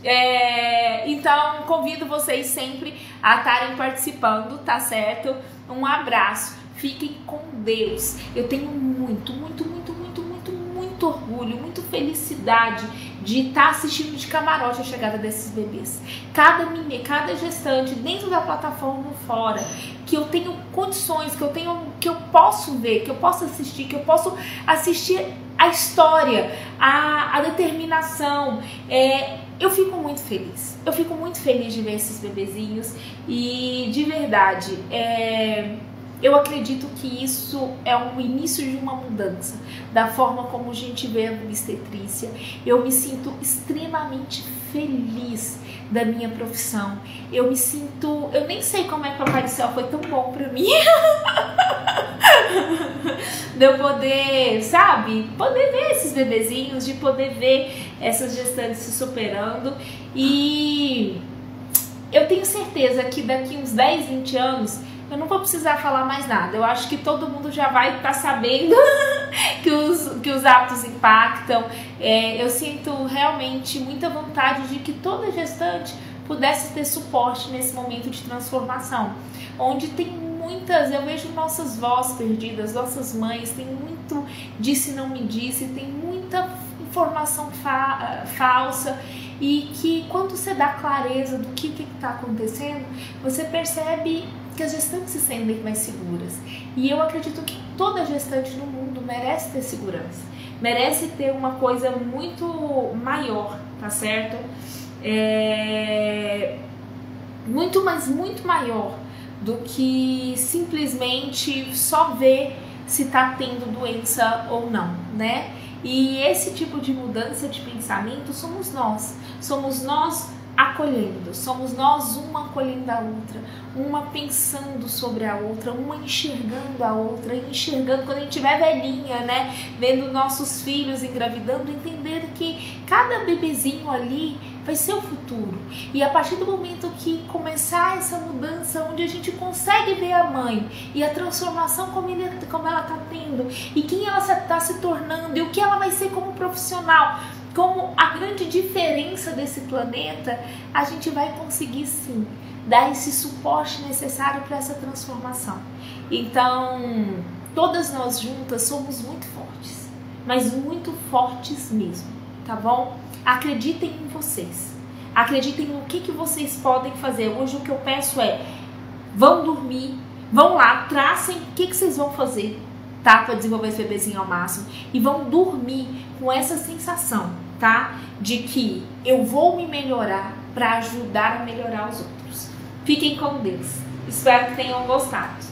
É, então, convido vocês sempre a estarem participando, tá certo? Um abraço. Fiquem com Deus. Eu tenho muito, muito, muito, muito, muito, muito orgulho, muito felicidade de estar assistindo de camarote a chegada desses bebês. Cada menina, cada gestante dentro da plataforma fora, que eu tenho condições, que eu tenho, que eu posso ver, que eu posso assistir, que eu posso assistir a história, a, a determinação. É, eu fico muito feliz. Eu fico muito feliz de ver esses bebezinhos e de verdade, é, eu acredito que isso é o início de uma mudança da forma como a gente vê a obstetrícia. Eu me sinto extremamente feliz da minha profissão. Eu me sinto, eu nem sei como é que o Papai do Céu foi tão bom para mim. de eu poder, sabe, poder ver esses bebezinhos, de poder ver essas gestantes se superando e eu tenho certeza que daqui uns 10, 20 anos eu não vou precisar falar mais nada. Eu acho que todo mundo já vai estar tá sabendo que, os, que os hábitos impactam. É, eu sinto realmente muita vontade de que toda gestante pudesse ter suporte nesse momento de transformação, onde tem muitas, eu vejo nossas vozes perdidas, nossas mães, tem muito disse não me disse, tem muita informação fa falsa e que quando você dá clareza do que está acontecendo, você percebe que as gestantes se sentem mais seguras. E eu acredito que toda gestante no mundo merece ter segurança, merece ter uma coisa muito maior, tá certo? É... Muito, mas muito maior do que simplesmente só ver se tá tendo doença ou não, né? E esse tipo de mudança de pensamento somos nós. Somos nós acolhendo, somos nós uma acolhendo a outra, uma pensando sobre a outra, uma enxergando a outra, enxergando quando a gente tiver velhinha, né, vendo nossos filhos engravidando, entender que cada bebezinho ali vai ser o futuro. E a partir do momento que começar essa mudança, onde a gente consegue ver a mãe e a transformação como, ele, como ela está tendo, e quem ela está se tornando, e o que ela vai ser como profissional, como a grande diferença desse planeta, a gente vai conseguir sim dar esse suporte necessário para essa transformação. Então, todas nós juntas somos muito fortes, mas muito fortes mesmo, tá bom? Acreditem em vocês. Acreditem no que, que vocês podem fazer. Hoje o que eu peço é: vão dormir, vão lá, tracem o que, que vocês vão fazer, tá? Para desenvolver esse bebezinho ao máximo. E vão dormir com essa sensação tá? De que eu vou me melhorar para ajudar a melhorar os outros. Fiquem com Deus. Espero que tenham gostado.